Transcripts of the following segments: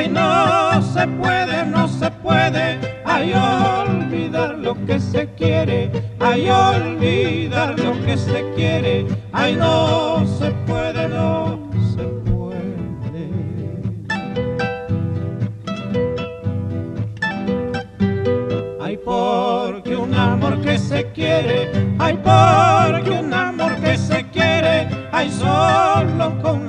ay no se puede, no se puede, ay olvidar lo que se quiere, ay olvidar lo que se quiere, ay no se puede, no se puede. Ay porque un amor que se quiere, ay porque un amor que se quiere, ay solo con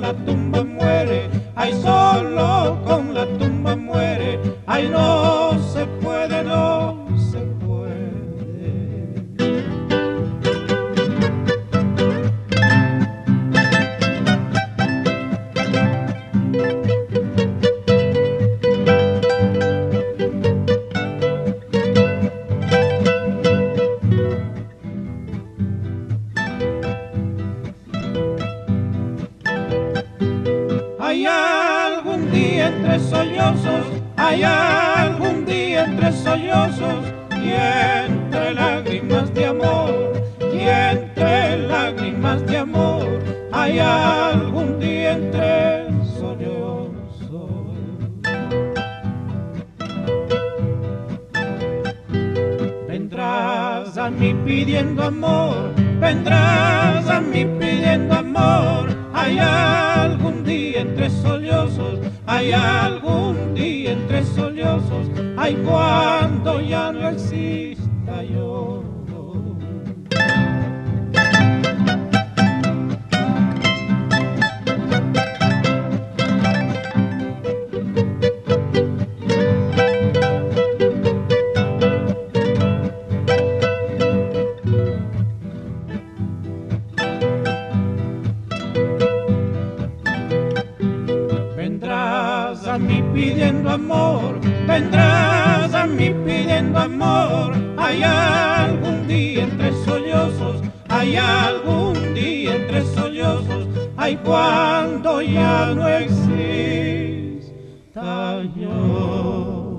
Hay algún día entre sollozos, hay algún día entre sollozos y entre lágrimas de amor, y entre lágrimas de amor, hay algún día entre sollozos. Vendrás a mí pidiendo amor, vendrás a mí pidiendo amor. Hay algún hay algún día entre sollozos, hay cuando ya no exista a mí pidiendo amor, vendrás a mí pidiendo amor. Hay algún día entre sollozos, hay algún día entre sollozos, hay cuando ya no exista yo.